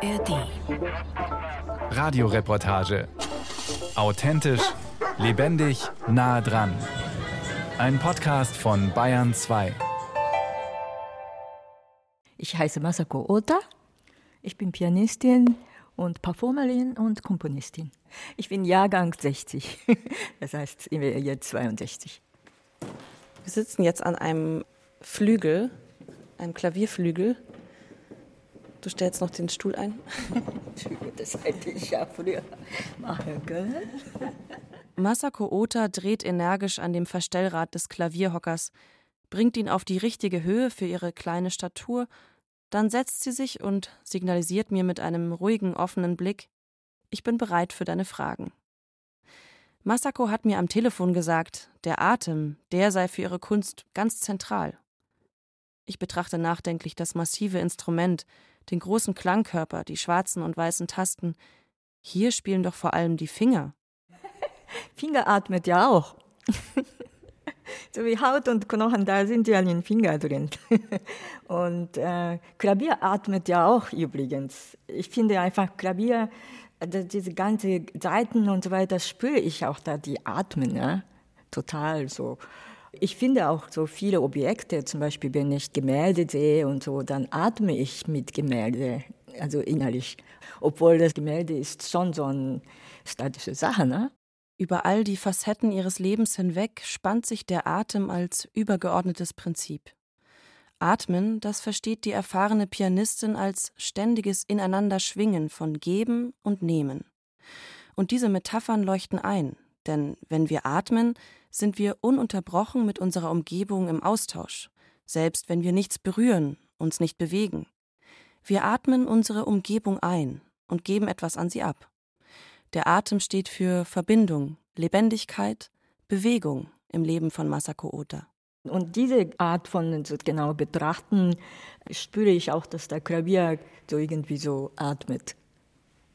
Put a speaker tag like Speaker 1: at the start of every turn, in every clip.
Speaker 1: ARD.
Speaker 2: Radioreportage. Authentisch, lebendig, nah dran. Ein Podcast von Bayern 2.
Speaker 3: Ich heiße Masako Ota. Ich bin Pianistin und Performerin und Komponistin. Ich bin Jahrgang 60. Das heißt, ich bin jetzt 62.
Speaker 4: Wir sitzen jetzt an einem Flügel, einem Klavierflügel. Du stellst noch den Stuhl ein.
Speaker 3: Das hätte ich ja früher machen können.
Speaker 4: Masako Ota dreht energisch an dem Verstellrad des Klavierhockers, bringt ihn auf die richtige Höhe für ihre kleine Statur, dann setzt sie sich und signalisiert mir mit einem ruhigen, offenen Blick, ich bin bereit für deine Fragen. Masako hat mir am Telefon gesagt, der Atem, der sei für ihre Kunst ganz zentral. Ich betrachte nachdenklich das massive Instrument, den großen Klangkörper, die schwarzen und weißen Tasten. Hier spielen doch vor allem die Finger.
Speaker 3: Finger atmet ja auch. so wie Haut und Knochen, da sind ja den Finger drin. und äh, Klavier atmet ja auch übrigens. Ich finde einfach Klavier, diese ganze Seiten und so weiter, spüre ich auch da, die atmen, ja? total so. Ich finde auch so viele Objekte, zum Beispiel wenn ich Gemälde sehe und so, dann atme ich mit Gemälde, also innerlich. Obwohl das Gemälde ist schon so eine statische Sache, ne?
Speaker 4: Über all die Facetten ihres Lebens hinweg spannt sich der Atem als übergeordnetes Prinzip. Atmen, das versteht die erfahrene Pianistin als ständiges Ineinanderschwingen von Geben und Nehmen. Und diese Metaphern leuchten ein, denn wenn wir atmen, sind wir ununterbrochen mit unserer Umgebung im Austausch, selbst wenn wir nichts berühren, uns nicht bewegen. Wir atmen unsere Umgebung ein und geben etwas an sie ab. Der Atem steht für Verbindung, Lebendigkeit, Bewegung im Leben von Masako Ota.
Speaker 3: Und diese Art von so genau betrachten spüre ich auch, dass der Klavier so irgendwie so atmet.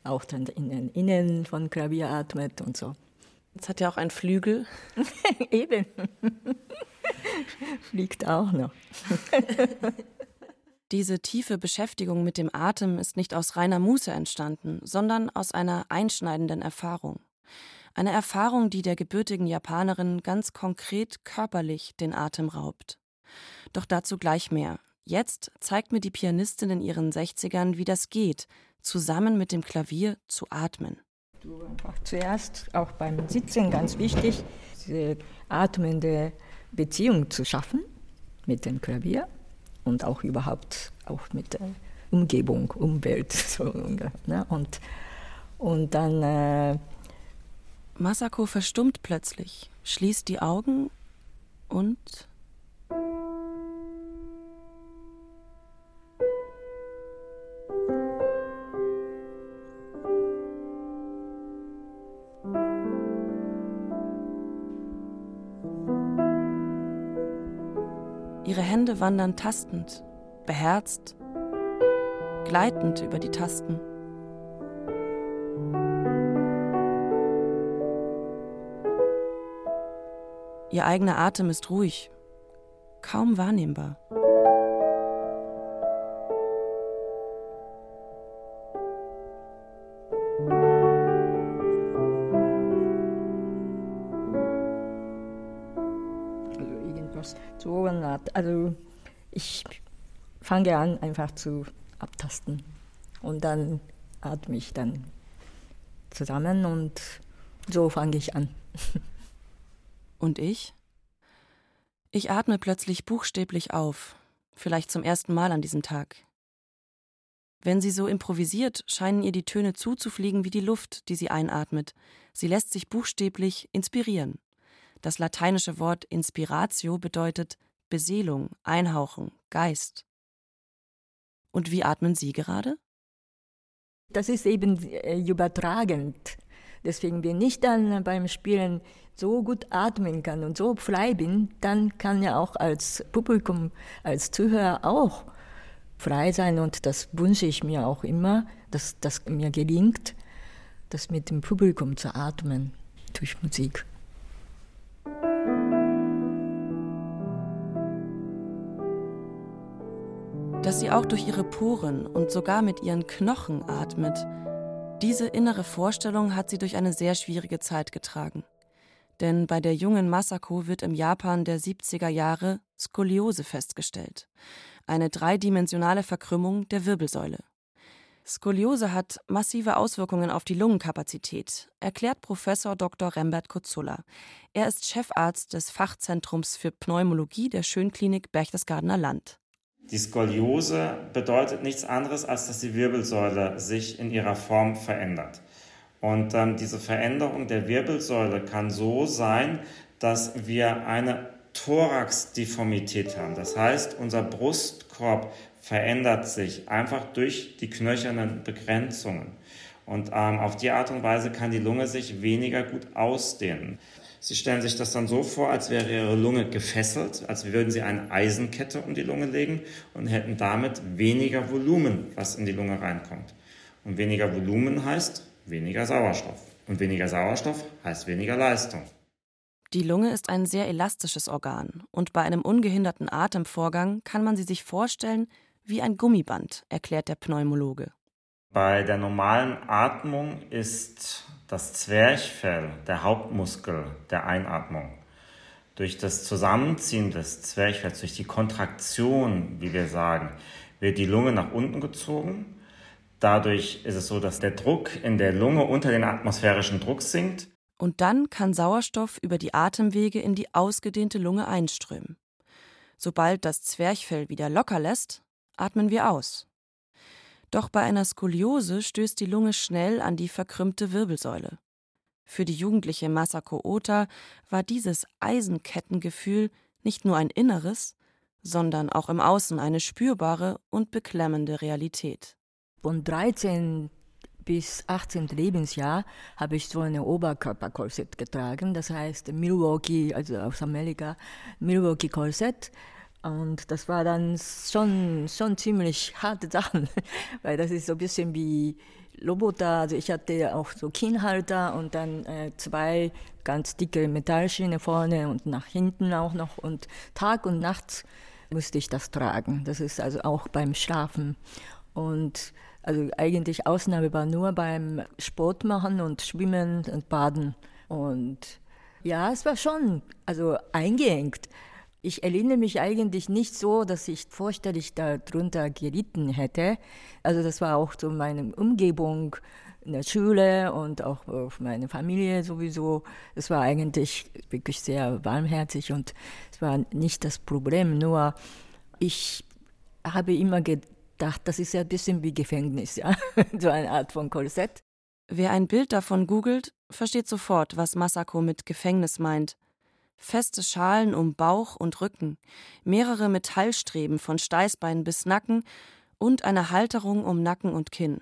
Speaker 3: Auch dann in den Innen von Klavier atmet und so.
Speaker 4: Jetzt hat ja auch ein Flügel.
Speaker 3: Eben. Fliegt auch noch.
Speaker 4: Diese tiefe Beschäftigung mit dem Atem ist nicht aus reiner Muße entstanden, sondern aus einer einschneidenden Erfahrung. Eine Erfahrung, die der gebürtigen Japanerin ganz konkret körperlich den Atem raubt. Doch dazu gleich mehr. Jetzt zeigt mir die Pianistin in ihren 60ern, wie das geht, zusammen mit dem Klavier zu atmen
Speaker 3: du einfach zuerst auch beim Sitzen ganz wichtig, diese atmende Beziehung zu schaffen mit dem Klavier und auch überhaupt auch mit der Umgebung, Umwelt. So, ne? und, und dann. Äh
Speaker 4: Masako verstummt plötzlich, schließt die Augen und wandern tastend, beherzt, gleitend über die Tasten. Ihr eigener Atem ist ruhig, kaum wahrnehmbar.
Speaker 3: Also ich fange an, einfach zu abtasten. Und dann atme ich dann zusammen und so fange ich an.
Speaker 4: Und ich? Ich atme plötzlich buchstäblich auf, vielleicht zum ersten Mal an diesem Tag. Wenn sie so improvisiert, scheinen ihr die Töne zuzufliegen wie die Luft, die sie einatmet. Sie lässt sich buchstäblich inspirieren. Das lateinische Wort Inspiratio bedeutet Beseelung, Einhauchung, Geist. Und wie atmen Sie gerade?
Speaker 3: Das ist eben äh, übertragend. Deswegen, wenn ich dann beim Spielen so gut atmen kann und so frei bin, dann kann ja auch als Publikum, als Zuhörer auch frei sein und das wünsche ich mir auch immer, dass das mir gelingt, das mit dem Publikum zu atmen durch Musik.
Speaker 4: Dass sie auch durch ihre Poren und sogar mit ihren Knochen atmet, diese innere Vorstellung hat sie durch eine sehr schwierige Zeit getragen. Denn bei der jungen Masako wird im Japan der 70er Jahre Skoliose festgestellt, eine dreidimensionale Verkrümmung der Wirbelsäule. Skoliose hat massive Auswirkungen auf die Lungenkapazität, erklärt Professor Dr. Rembert Kutzulla. Er ist Chefarzt des Fachzentrums für Pneumologie der Schönklinik Berchtesgadener Land.
Speaker 1: Die Skoliose bedeutet nichts anderes, als dass die Wirbelsäule sich in ihrer Form verändert. Und ähm, diese Veränderung der Wirbelsäule kann so sein, dass wir eine Thoraxdeformität haben. Das heißt, unser Brustkorb verändert sich einfach durch die knöchernen Begrenzungen. Und ähm, auf die Art und Weise kann die Lunge sich weniger gut ausdehnen. Sie stellen sich das dann so vor, als wäre Ihre Lunge gefesselt, als würden Sie eine Eisenkette um die Lunge legen und hätten damit weniger Volumen, was in die Lunge reinkommt. Und weniger Volumen heißt weniger Sauerstoff. Und weniger Sauerstoff heißt weniger Leistung.
Speaker 4: Die Lunge ist ein sehr elastisches Organ und bei einem ungehinderten Atemvorgang kann man sie sich vorstellen wie ein Gummiband, erklärt der Pneumologe.
Speaker 1: Bei der normalen Atmung ist das Zwerchfell der Hauptmuskel der Einatmung. Durch das Zusammenziehen des Zwerchfells, durch die Kontraktion, wie wir sagen, wird die Lunge nach unten gezogen. Dadurch ist es so, dass der Druck in der Lunge unter den atmosphärischen Druck sinkt.
Speaker 4: Und dann kann Sauerstoff über die Atemwege in die ausgedehnte Lunge einströmen. Sobald das Zwerchfell wieder locker lässt, atmen wir aus. Doch bei einer Skoliose stößt die Lunge schnell an die verkrümmte Wirbelsäule. Für die jugendliche Masako Ota war dieses Eisenkettengefühl nicht nur ein inneres, sondern auch im Außen eine spürbare und beklemmende Realität.
Speaker 3: Von 13 bis 18. Lebensjahr habe ich so eine Oberkörperkorsett getragen, das heißt Milwaukee, also aus Amerika, Milwaukee Korsett. Und das war dann schon, schon ziemlich harte Sachen, weil das ist so ein bisschen wie Roboter. Also ich hatte auch so Kinnhalter und dann äh, zwei ganz dicke Metallschiene vorne und nach hinten auch noch. Und Tag und Nacht musste ich das tragen. Das ist also auch beim Schlafen. Und also eigentlich Ausnahme war nur beim Sport machen und Schwimmen und Baden. Und ja, es war schon also eingeengt. Ich erinnere mich eigentlich nicht so, dass ich vorstellig darunter geritten hätte. Also das war auch so meine Umgebung in der Schule und auch meine Familie sowieso. Es war eigentlich wirklich sehr warmherzig und es war nicht das Problem. Nur ich habe immer gedacht, das ist ja ein bisschen wie Gefängnis, ja, so eine Art von Korsett.
Speaker 4: Wer ein Bild davon googelt, versteht sofort, was Masako mit Gefängnis meint feste Schalen um Bauch und Rücken, mehrere Metallstreben von Steißbein bis Nacken und eine Halterung um Nacken und Kinn.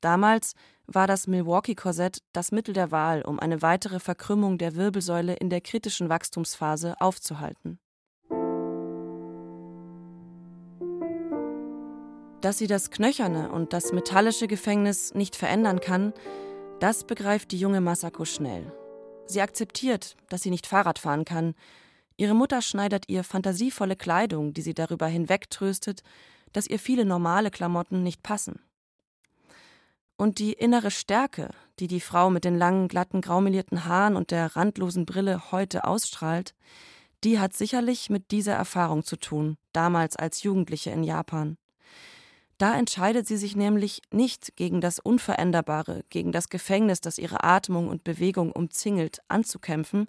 Speaker 4: Damals war das Milwaukee-Korsett das Mittel der Wahl, um eine weitere Verkrümmung der Wirbelsäule in der kritischen Wachstumsphase aufzuhalten. Dass sie das knöcherne und das metallische Gefängnis nicht verändern kann, das begreift die junge Masako schnell. Sie akzeptiert, dass sie nicht Fahrrad fahren kann. Ihre Mutter schneidert ihr fantasievolle Kleidung, die sie darüber hinwegtröstet, dass ihr viele normale Klamotten nicht passen. Und die innere Stärke, die die Frau mit den langen, glatten, graumelierten Haaren und der randlosen Brille heute ausstrahlt, die hat sicherlich mit dieser Erfahrung zu tun, damals als Jugendliche in Japan. Da entscheidet sie sich nämlich nicht gegen das Unveränderbare, gegen das Gefängnis, das ihre Atmung und Bewegung umzingelt, anzukämpfen,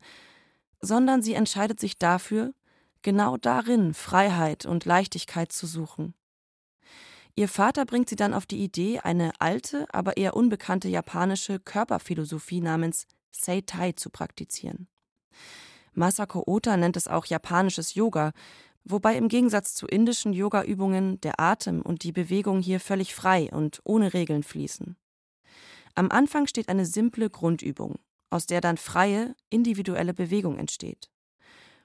Speaker 4: sondern sie entscheidet sich dafür, genau darin Freiheit und Leichtigkeit zu suchen. Ihr Vater bringt sie dann auf die Idee, eine alte, aber eher unbekannte japanische Körperphilosophie namens Seitai zu praktizieren. Masako Ota nennt es auch japanisches Yoga, wobei im Gegensatz zu indischen Yoga-Übungen der Atem und die Bewegung hier völlig frei und ohne Regeln fließen. Am Anfang steht eine simple Grundübung, aus der dann freie, individuelle Bewegung entsteht.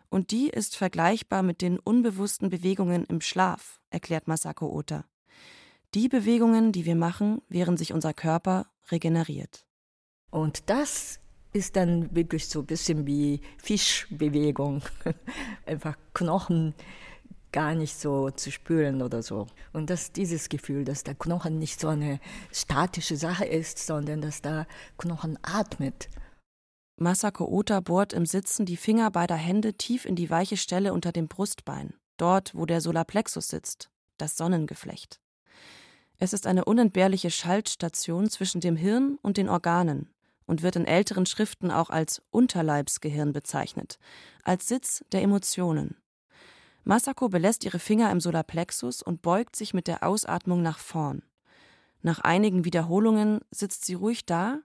Speaker 4: Und die ist vergleichbar mit den unbewussten Bewegungen im Schlaf, erklärt Masako Ota. Die Bewegungen, die wir machen, während sich unser Körper regeneriert.
Speaker 3: Und das ist dann wirklich so ein bisschen wie Fischbewegung. Einfach Knochen gar nicht so zu spüren oder so. Und dass dieses Gefühl, dass der Knochen nicht so eine statische Sache ist, sondern dass der Knochen atmet.
Speaker 4: Masako Ota bohrt im Sitzen die Finger beider Hände tief in die weiche Stelle unter dem Brustbein, dort, wo der Solarplexus sitzt, das Sonnengeflecht. Es ist eine unentbehrliche Schaltstation zwischen dem Hirn und den Organen und wird in älteren Schriften auch als Unterleibsgehirn bezeichnet, als Sitz der Emotionen. Masako belässt ihre Finger im Solarplexus und beugt sich mit der Ausatmung nach vorn. Nach einigen Wiederholungen sitzt sie ruhig da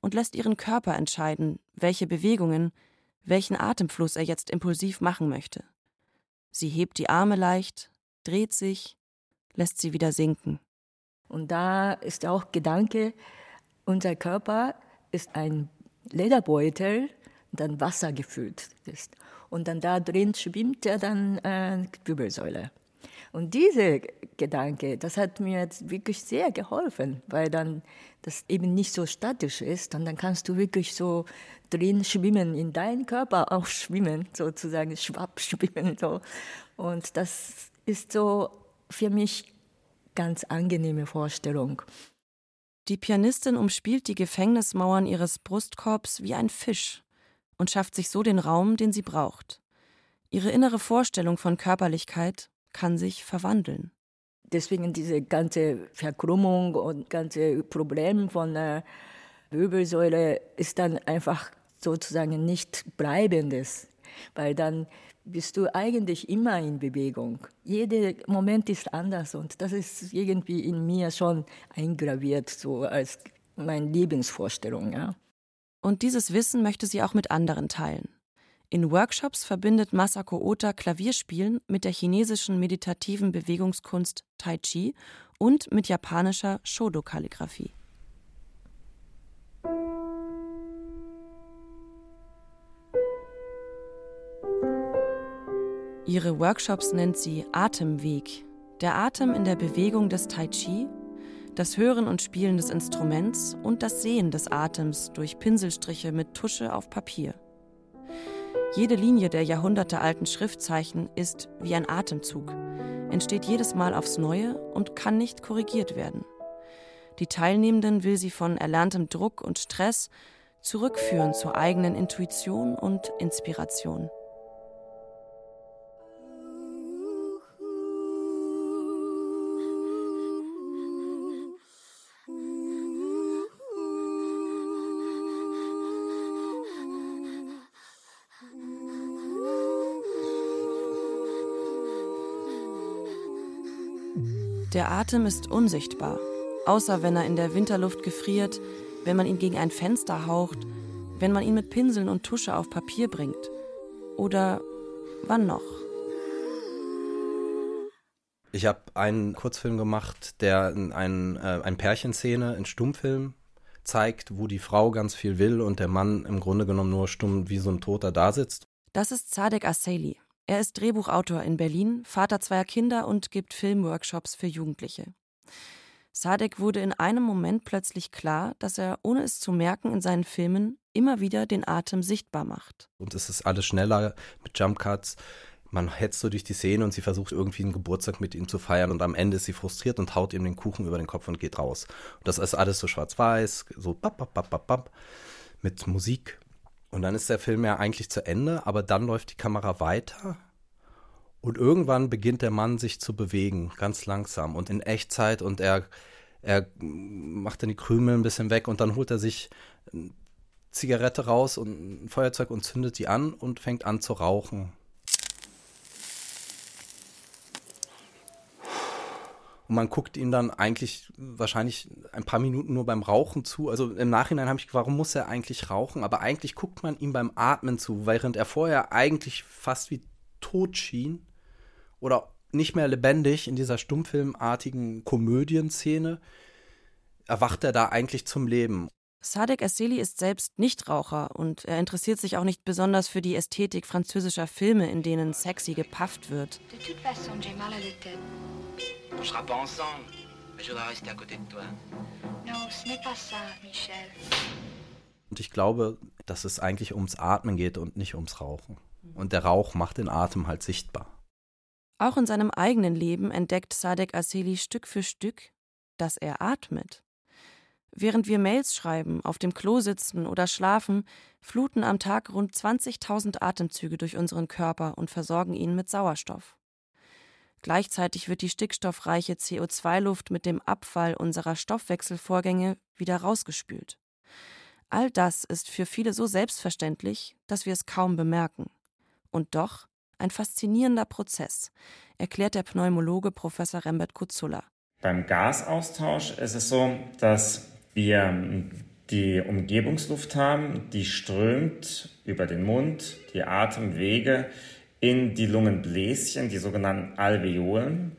Speaker 4: und lässt ihren Körper entscheiden, welche Bewegungen, welchen Atemfluss er jetzt impulsiv machen möchte. Sie hebt die Arme leicht, dreht sich, lässt sie wieder sinken.
Speaker 3: Und da ist auch Gedanke, unser Körper ist ein Lederbeutel, dann Wasser gefüllt ist. Und dann da drin schwimmt ja dann äh, Wirbelsäule. Und dieser Gedanke, das hat mir jetzt wirklich sehr geholfen, weil dann das eben nicht so statisch ist und dann kannst du wirklich so drin schwimmen, in deinen Körper auch schwimmen, sozusagen schwapp schwimmen. So. Und das ist so für mich ganz angenehme Vorstellung.
Speaker 4: Die Pianistin umspielt die Gefängnismauern ihres Brustkorbs wie ein Fisch und schafft sich so den Raum, den sie braucht. Ihre innere Vorstellung von Körperlichkeit kann sich verwandeln.
Speaker 3: Deswegen diese ganze Verkrümmung und ganze Problem von der Wirbelsäule ist dann einfach sozusagen nicht bleibendes, weil dann bist du eigentlich immer in Bewegung. Jeder Moment ist anders und das ist irgendwie in mir schon eingraviert, so als meine Lebensvorstellung. Ja.
Speaker 4: Und dieses Wissen möchte sie auch mit anderen teilen. In Workshops verbindet Masako Ota Klavierspielen mit der chinesischen meditativen Bewegungskunst Tai Chi und mit japanischer Shodo-Kalligraphie. Ihre Workshops nennt sie Atemweg, der Atem in der Bewegung des Tai Chi, das Hören und Spielen des Instruments und das Sehen des Atems durch Pinselstriche mit Tusche auf Papier. Jede Linie der jahrhundertealten Schriftzeichen ist wie ein Atemzug, entsteht jedes Mal aufs Neue und kann nicht korrigiert werden. Die Teilnehmenden will sie von erlerntem Druck und Stress zurückführen zur eigenen Intuition und Inspiration. Der Atem ist unsichtbar, außer wenn er in der Winterluft gefriert, wenn man ihn gegen ein Fenster haucht, wenn man ihn mit Pinseln und Tusche auf Papier bringt. Oder wann noch?
Speaker 5: Ich habe einen Kurzfilm gemacht, der ein, äh, ein Pärchenszene in Stummfilm zeigt, wo die Frau ganz viel will und der Mann im Grunde genommen nur stumm wie so ein Toter da sitzt.
Speaker 4: Das ist Zadek Asseili, er ist Drehbuchautor in Berlin, Vater zweier Kinder und gibt Filmworkshops für Jugendliche. Sadek wurde in einem Moment plötzlich klar, dass er, ohne es zu merken, in seinen Filmen immer wieder den Atem sichtbar macht.
Speaker 5: Und es ist alles schneller mit Jumpcuts. Man hetzt so durch die Szene und sie versucht irgendwie einen Geburtstag mit ihm zu feiern und am Ende ist sie frustriert und haut ihm den Kuchen über den Kopf und geht raus. Und das ist alles so schwarz-weiß, so bap, bap, bap, bap, bap, mit Musik. Und dann ist der Film ja eigentlich zu Ende, aber dann läuft die Kamera weiter und irgendwann beginnt der Mann sich zu bewegen, ganz langsam und in Echtzeit und er, er macht dann die Krümel ein bisschen weg und dann holt er sich eine Zigarette raus und ein Feuerzeug und zündet die an und fängt an zu rauchen. Und man guckt ihm dann eigentlich wahrscheinlich ein paar Minuten nur beim Rauchen zu. Also im Nachhinein habe ich, warum muss er eigentlich rauchen? Aber eigentlich guckt man ihm beim Atmen zu, während er vorher eigentlich fast wie tot schien oder nicht mehr lebendig in dieser stummfilmartigen Komödienszene, erwacht er da eigentlich zum Leben.
Speaker 4: Sadek Asseli ist selbst Nichtraucher und er interessiert sich auch nicht besonders für die Ästhetik französischer Filme, in denen sexy gepafft wird. De toute façon, j'ai mal à la tête. On sera pas ensemble, mais je voudrais rester à côté de toi. Non, ce n'est pas ça,
Speaker 5: Michel. Und ich glaube, dass es eigentlich ums Atmen geht und nicht ums Rauchen. Und der Rauch macht den Atem halt sichtbar.
Speaker 4: Auch in seinem eigenen Leben entdeckt Sadek Aseli Stück für Stück, dass er atmet. Während wir Mails schreiben, auf dem Klo sitzen oder schlafen, fluten am Tag rund 20.000 Atemzüge durch unseren Körper und versorgen ihn mit Sauerstoff. Gleichzeitig wird die stickstoffreiche CO2-Luft mit dem Abfall unserer Stoffwechselvorgänge wieder rausgespült. All das ist für viele so selbstverständlich, dass wir es kaum bemerken. Und doch ein faszinierender Prozess, erklärt der Pneumologe Professor Rembert Kutzulla.
Speaker 1: Beim Gasaustausch ist es so, dass wir die Umgebungsluft haben, die strömt über den Mund, die Atemwege in die Lungenbläschen, die sogenannten Alveolen.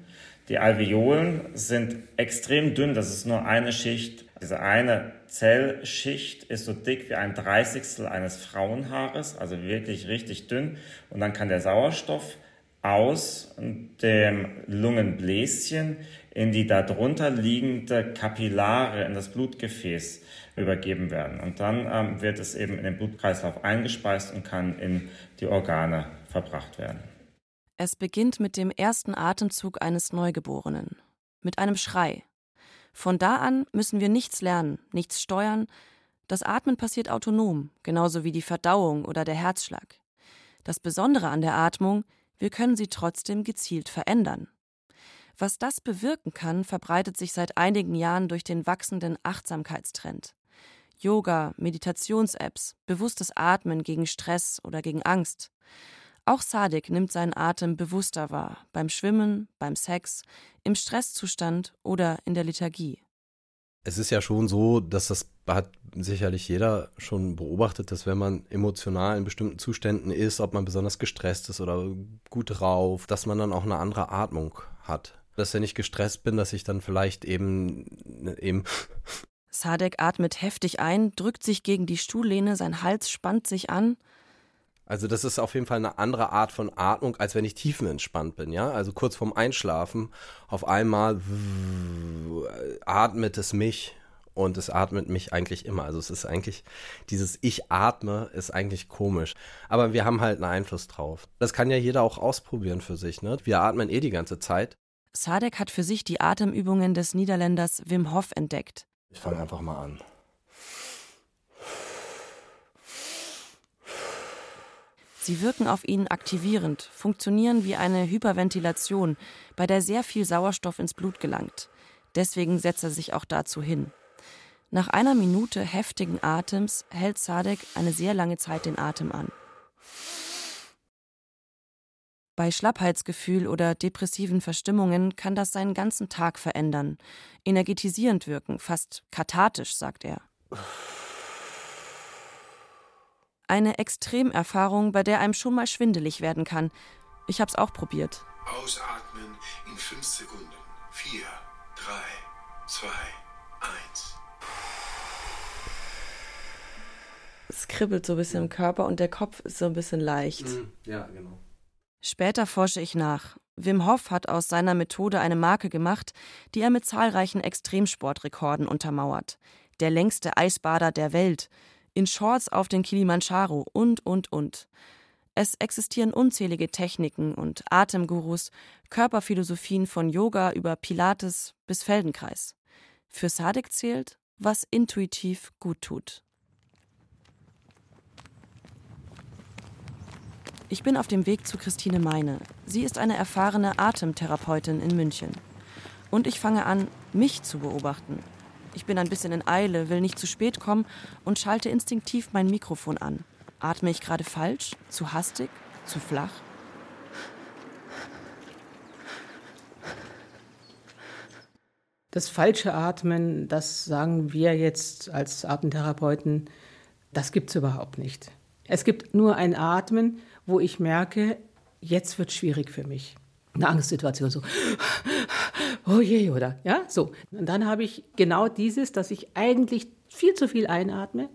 Speaker 1: Die Alveolen sind extrem dünn, das ist nur eine Schicht. Diese eine Zellschicht ist so dick wie ein Dreißigstel eines Frauenhaares, also wirklich richtig dünn. Und dann kann der Sauerstoff aus dem Lungenbläschen in die darunter liegende Kapillare, in das Blutgefäß übergeben werden. Und dann ähm, wird es eben in den Blutkreislauf eingespeist und kann in die Organe verbracht werden.
Speaker 4: Es beginnt mit dem ersten Atemzug eines Neugeborenen, mit einem Schrei. Von da an müssen wir nichts lernen, nichts steuern. Das Atmen passiert autonom, genauso wie die Verdauung oder der Herzschlag. Das Besondere an der Atmung, wir können sie trotzdem gezielt verändern. Was das bewirken kann, verbreitet sich seit einigen Jahren durch den wachsenden Achtsamkeitstrend. Yoga, Meditations-Apps, bewusstes Atmen gegen Stress oder gegen Angst. Auch Sadik nimmt seinen Atem bewusster wahr, beim Schwimmen, beim Sex, im Stresszustand oder in der Liturgie.
Speaker 5: Es ist ja schon so, dass das hat sicherlich jeder schon beobachtet, dass wenn man emotional in bestimmten Zuständen ist, ob man besonders gestresst ist oder gut drauf, dass man dann auch eine andere Atmung hat. Dass wenn ich gestresst bin, dass ich dann vielleicht eben eben
Speaker 4: Sadek atmet heftig ein, drückt sich gegen die Stuhllehne, sein Hals spannt sich an
Speaker 5: also das ist auf jeden Fall eine andere Art von Atmung, als wenn ich tiefenentspannt bin, ja. Also kurz vorm Einschlafen auf einmal atmet es mich und es atmet mich eigentlich immer. Also es ist eigentlich, dieses Ich atme ist eigentlich komisch. Aber wir haben halt einen Einfluss drauf. Das kann ja jeder auch ausprobieren für sich, ne? Wir atmen eh die ganze Zeit.
Speaker 4: Sadek hat für sich die Atemübungen des Niederländers Wim Hof entdeckt.
Speaker 5: Ich fange einfach mal an.
Speaker 4: Sie wirken auf ihn aktivierend, funktionieren wie eine Hyperventilation, bei der sehr viel Sauerstoff ins Blut gelangt. Deswegen setzt er sich auch dazu hin. Nach einer Minute heftigen Atems hält Sadek eine sehr lange Zeit den Atem an. Bei Schlappheitsgefühl oder depressiven Verstimmungen kann das seinen ganzen Tag verändern, energetisierend wirken, fast kathartisch, sagt er. Eine Extremerfahrung, bei der einem schon mal schwindelig werden kann. Ich hab's auch probiert.
Speaker 6: Ausatmen in fünf Sekunden. Vier, drei, zwei, eins.
Speaker 4: Es kribbelt so ein bisschen im Körper und der Kopf ist so ein bisschen leicht. Mhm.
Speaker 5: Ja, genau.
Speaker 4: Später forsche ich nach. Wim Hof hat aus seiner Methode eine Marke gemacht, die er mit zahlreichen Extremsportrekorden untermauert. Der längste Eisbader der Welt, in Shorts auf den Kilimanjaro und, und, und. Es existieren unzählige Techniken und Atemgurus, Körperphilosophien von Yoga über Pilates bis Feldenkreis. Für Sadek zählt, was intuitiv gut tut. Ich bin auf dem Weg zu Christine Meine. Sie ist eine erfahrene Atemtherapeutin in München. Und ich fange an, mich zu beobachten, ich bin ein bisschen in Eile, will nicht zu spät kommen und schalte instinktiv mein Mikrofon an. Atme ich gerade falsch? Zu hastig? Zu flach?
Speaker 7: Das falsche Atmen, das sagen wir jetzt als Atemtherapeuten, das gibt es überhaupt nicht. Es gibt nur ein Atmen, wo ich merke, jetzt wird es schwierig für mich. Eine Angstsituation, so oh je, oder? Ja, so. Und dann habe ich genau dieses, dass ich eigentlich viel zu viel einatme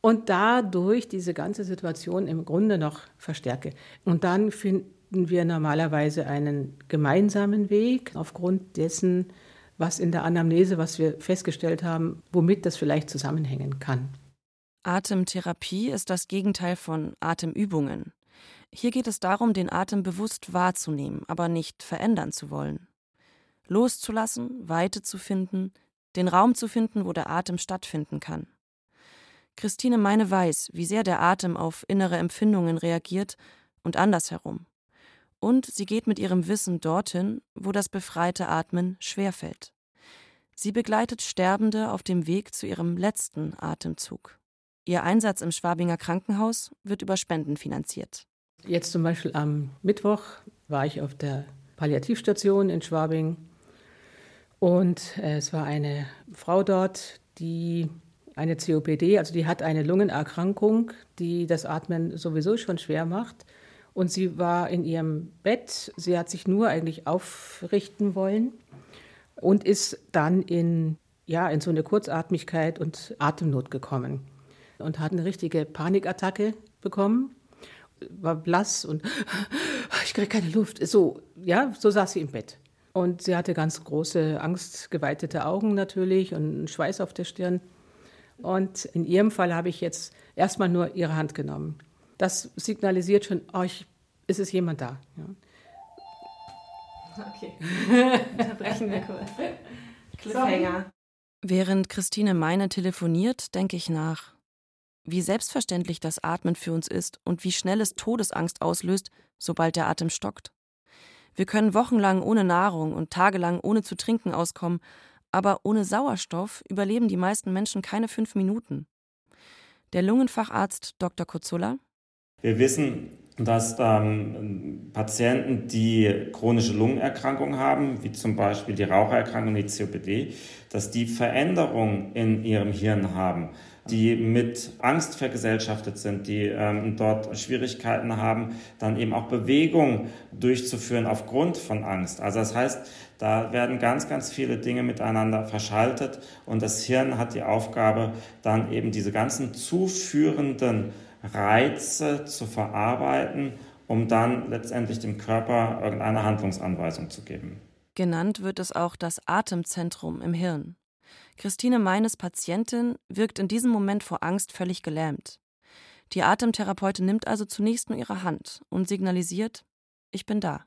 Speaker 7: und dadurch diese ganze Situation im Grunde noch verstärke. Und dann finden wir normalerweise einen gemeinsamen Weg aufgrund dessen, was in der Anamnese, was wir festgestellt haben, womit das vielleicht zusammenhängen kann.
Speaker 4: Atemtherapie ist das Gegenteil von Atemübungen. Hier geht es darum, den Atem bewusst wahrzunehmen, aber nicht verändern zu wollen. Loszulassen, Weite zu finden, den Raum zu finden, wo der Atem stattfinden kann. Christine Meine weiß, wie sehr der Atem auf innere Empfindungen reagiert und andersherum. Und sie geht mit ihrem Wissen dorthin, wo das befreite Atmen schwerfällt. Sie begleitet Sterbende auf dem Weg zu ihrem letzten Atemzug. Ihr Einsatz im Schwabinger Krankenhaus wird über Spenden finanziert.
Speaker 7: Jetzt zum Beispiel am Mittwoch war ich auf der Palliativstation in Schwabing und es war eine Frau dort, die eine COPD, also die hat eine Lungenerkrankung, die das Atmen sowieso schon schwer macht. Und sie war in ihrem Bett, sie hat sich nur eigentlich aufrichten wollen und ist dann in, ja, in so eine Kurzatmigkeit und Atemnot gekommen und hat eine richtige Panikattacke bekommen, war blass und ich kriege keine Luft. So, ja, so saß sie im Bett. Und sie hatte ganz große, angstgeweitete Augen natürlich und Schweiß auf der Stirn. Und in ihrem Fall habe ich jetzt erstmal nur ihre Hand genommen. Das signalisiert schon, oh, ich, ist es jemand da? Ja.
Speaker 4: Okay. Unterbrechen wir kurz. Cliffhanger. Während Christine Meine telefoniert, denke ich nach. Wie selbstverständlich das Atmen für uns ist und wie schnell es Todesangst auslöst, sobald der Atem stockt. Wir können wochenlang ohne Nahrung und tagelang ohne zu trinken auskommen, aber ohne Sauerstoff überleben die meisten Menschen keine fünf Minuten. Der Lungenfacharzt Dr. Kutzulla.
Speaker 1: Wir wissen, dass ähm, Patienten, die chronische Lungenerkrankungen haben, wie zum Beispiel die Rauchererkrankung, die COPD, dass die Veränderungen in ihrem Hirn haben, die mit Angst vergesellschaftet sind, die ähm, dort Schwierigkeiten haben, dann eben auch Bewegung durchzuführen aufgrund von Angst. Also das heißt, da werden ganz, ganz viele Dinge miteinander verschaltet und das Hirn hat die Aufgabe, dann eben diese ganzen zuführenden Reize zu verarbeiten, um dann letztendlich dem Körper irgendeine Handlungsanweisung zu geben.
Speaker 4: Genannt wird es auch das Atemzentrum im Hirn. Christine Meines Patientin wirkt in diesem Moment vor Angst völlig gelähmt. Die Atemtherapeutin nimmt also zunächst nur ihre Hand und signalisiert, ich bin da.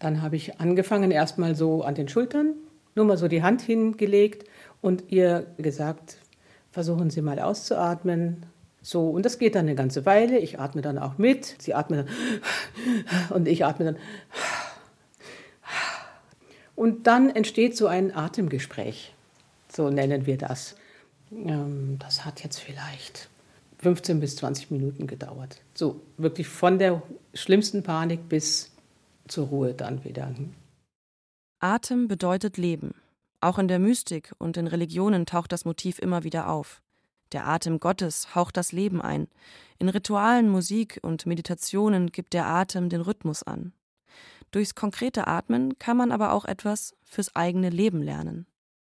Speaker 7: Dann habe ich angefangen, erstmal so an den Schultern, nur mal so die Hand hingelegt und ihr gesagt, versuchen Sie mal auszuatmen. So, und das geht dann eine ganze Weile. Ich atme dann auch mit. Sie atmet dann und ich atme dann. Und dann entsteht so ein Atemgespräch so nennen wir das. Ähm, das hat jetzt vielleicht 15 bis 20 Minuten gedauert. So wirklich von der schlimmsten Panik bis zur Ruhe dann wieder.
Speaker 4: Atem bedeutet Leben. Auch in der Mystik und in Religionen taucht das Motiv immer wieder auf. Der Atem Gottes haucht das Leben ein. In Ritualen, Musik und Meditationen gibt der Atem den Rhythmus an. Durchs konkrete Atmen kann man aber auch etwas fürs eigene Leben lernen.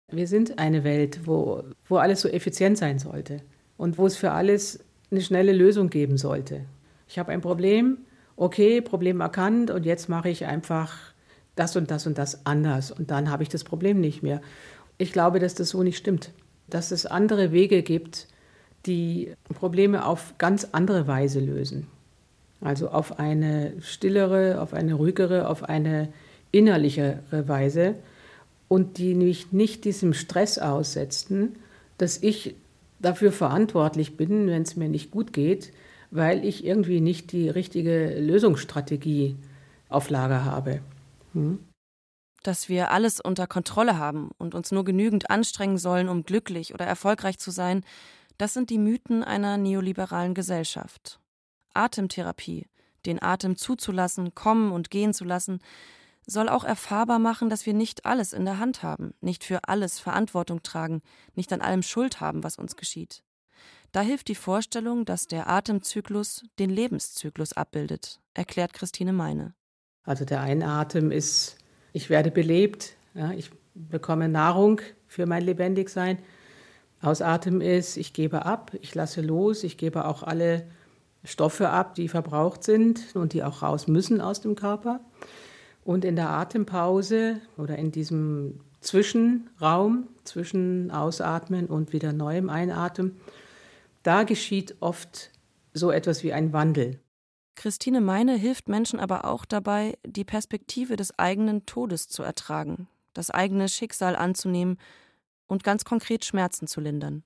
Speaker 7: Wir sind eine Welt, wo, wo alles so effizient sein sollte und wo es für alles eine schnelle Lösung geben sollte. Ich habe ein Problem, okay, Problem erkannt und jetzt mache ich einfach das und das und das anders und dann habe ich das Problem nicht mehr. Ich glaube, dass das so nicht stimmt, dass es andere Wege gibt, die Probleme auf ganz andere Weise lösen. Also auf eine stillere, auf eine ruhigere, auf eine innerlichere Weise und die mich nicht diesem Stress aussetzten, dass ich dafür verantwortlich bin, wenn es mir nicht gut geht, weil ich irgendwie nicht die richtige Lösungsstrategie auf Lager habe. Hm?
Speaker 4: Dass wir alles unter Kontrolle haben und uns nur genügend anstrengen sollen, um glücklich oder erfolgreich zu sein, das sind die Mythen einer neoliberalen Gesellschaft. Atemtherapie, den Atem zuzulassen, kommen und gehen zu lassen, soll auch erfahrbar machen, dass wir nicht alles in der Hand haben, nicht für alles Verantwortung tragen, nicht an allem Schuld haben, was uns geschieht. Da hilft die Vorstellung, dass der Atemzyklus den Lebenszyklus abbildet, erklärt Christine Meine.
Speaker 7: Also der Einatmen ist, ich werde belebt, ja, ich bekomme Nahrung für mein Lebendigsein. Ausatmen ist, ich gebe ab, ich lasse los, ich gebe auch alle Stoffe ab, die verbraucht sind und die auch raus müssen aus dem Körper. Und in der Atempause oder in diesem Zwischenraum zwischen Ausatmen und wieder neuem Einatmen, da geschieht oft so etwas wie ein Wandel.
Speaker 4: Christine Meine hilft Menschen aber auch dabei, die Perspektive des eigenen Todes zu ertragen, das eigene Schicksal anzunehmen und ganz konkret Schmerzen zu lindern.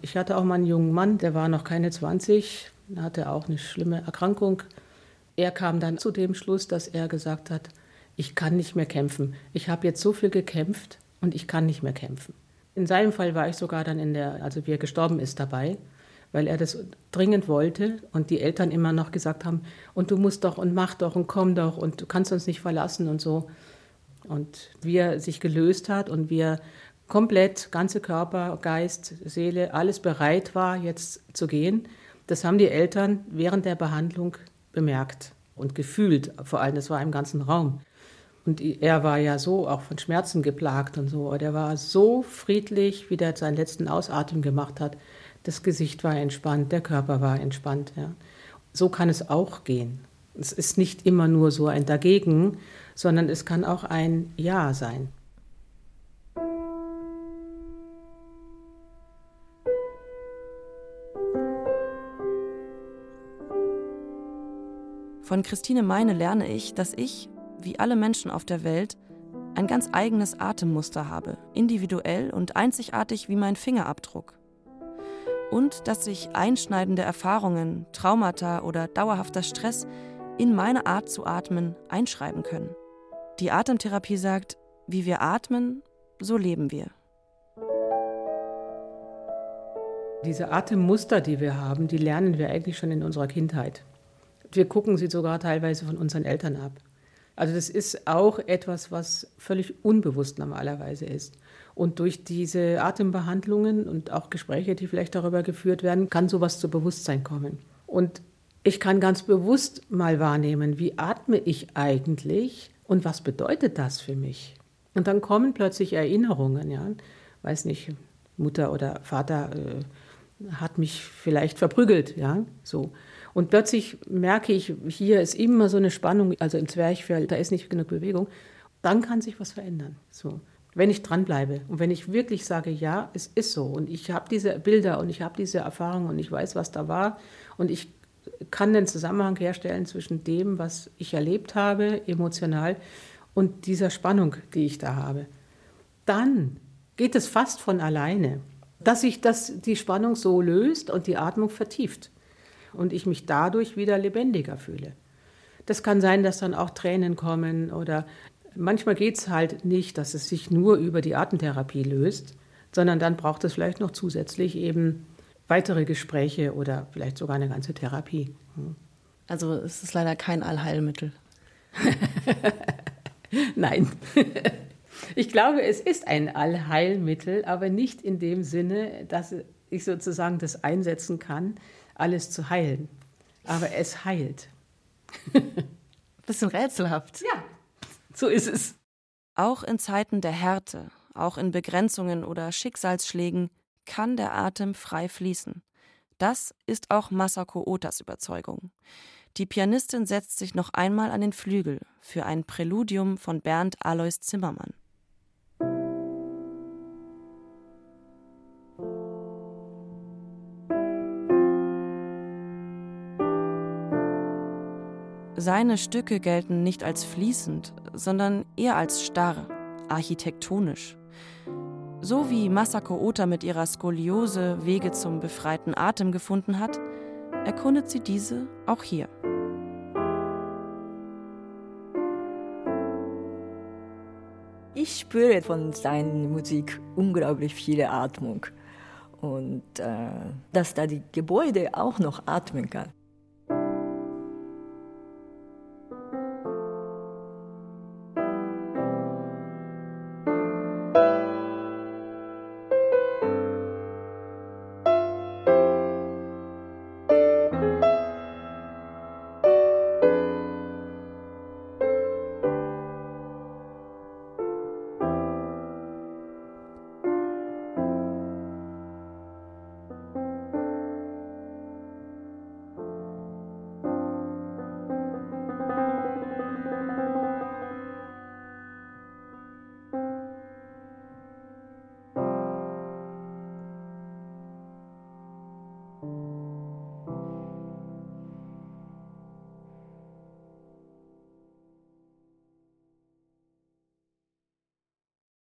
Speaker 7: Ich hatte auch mal einen jungen Mann, der war noch keine 20, hatte auch eine schlimme Erkrankung. Er kam dann zu dem Schluss, dass er gesagt hat, ich kann nicht mehr kämpfen. Ich habe jetzt so viel gekämpft und ich kann nicht mehr kämpfen. In seinem Fall war ich sogar dann in der, also wie er gestorben ist, dabei, weil er das dringend wollte und die Eltern immer noch gesagt haben, und du musst doch und mach doch und komm doch und du kannst uns nicht verlassen und so. Und wie er sich gelöst hat und wie er komplett, ganze Körper, Geist, Seele, alles bereit war, jetzt zu gehen, das haben die Eltern während der Behandlung bemerkt und gefühlt, vor allem, das war im ganzen Raum. Und er war ja so auch von Schmerzen geplagt und so. Der war so friedlich, wie der seinen letzten Ausatmen gemacht hat. Das Gesicht war entspannt, der Körper war entspannt. Ja. So kann es auch gehen. Es ist nicht immer nur so ein Dagegen, sondern es kann auch ein Ja sein.
Speaker 4: Von Christine Meine lerne ich, dass ich, wie alle Menschen auf der Welt, ein ganz eigenes Atemmuster habe, individuell und einzigartig wie mein Fingerabdruck. Und dass sich einschneidende Erfahrungen, Traumata oder dauerhafter Stress in meine Art zu atmen einschreiben können. Die Atemtherapie sagt, wie wir atmen, so leben wir.
Speaker 7: Diese Atemmuster, die wir haben, die lernen wir eigentlich schon in unserer Kindheit. Wir gucken sie sogar teilweise von unseren Eltern ab. Also das ist auch etwas, was völlig unbewusst normalerweise ist. Und durch diese Atembehandlungen und auch Gespräche, die vielleicht darüber geführt werden, kann sowas zu Bewusstsein kommen. Und ich kann ganz bewusst mal wahrnehmen, wie atme ich eigentlich und was bedeutet das für mich? Und dann kommen plötzlich Erinnerungen, ja, weiß nicht, Mutter oder Vater äh, hat mich vielleicht verprügelt, ja, so. Und plötzlich merke ich, hier ist immer so eine Spannung, also im Zwerchfell, da ist nicht genug Bewegung. Dann kann sich was verändern. So. Wenn ich dranbleibe und wenn ich wirklich sage, ja, es ist so und ich habe diese Bilder und ich habe diese Erfahrung und ich weiß, was da war und ich kann den Zusammenhang herstellen zwischen dem, was ich erlebt habe, emotional, und dieser Spannung, die ich da habe, dann geht es fast von alleine, dass sich das, die Spannung so löst und die Atmung vertieft und ich mich dadurch wieder lebendiger fühle. Das kann sein, dass dann auch Tränen kommen oder manchmal geht es halt nicht, dass es sich nur über die Atemtherapie löst, sondern dann braucht es vielleicht noch zusätzlich eben weitere Gespräche oder vielleicht sogar eine ganze Therapie. Hm.
Speaker 4: Also es ist leider kein Allheilmittel.
Speaker 7: Nein. Ich glaube, es ist ein Allheilmittel, aber nicht in dem Sinne, dass ich sozusagen das einsetzen kann, alles zu heilen. Aber es heilt.
Speaker 4: Bisschen rätselhaft.
Speaker 7: Ja, so ist es.
Speaker 4: Auch in Zeiten der Härte, auch in Begrenzungen oder Schicksalsschlägen kann der Atem frei fließen. Das ist auch Masako Otas Überzeugung. Die Pianistin setzt sich noch einmal an den Flügel für ein Präludium von Bernd Alois Zimmermann. Seine Stücke gelten nicht als fließend, sondern eher als starr, architektonisch. So wie Masako Ota mit ihrer Skoliose Wege zum befreiten Atem gefunden hat, erkundet sie diese auch hier.
Speaker 3: Ich spüre von seiner Musik unglaublich viele Atmung und äh, dass da die Gebäude auch noch atmen kann.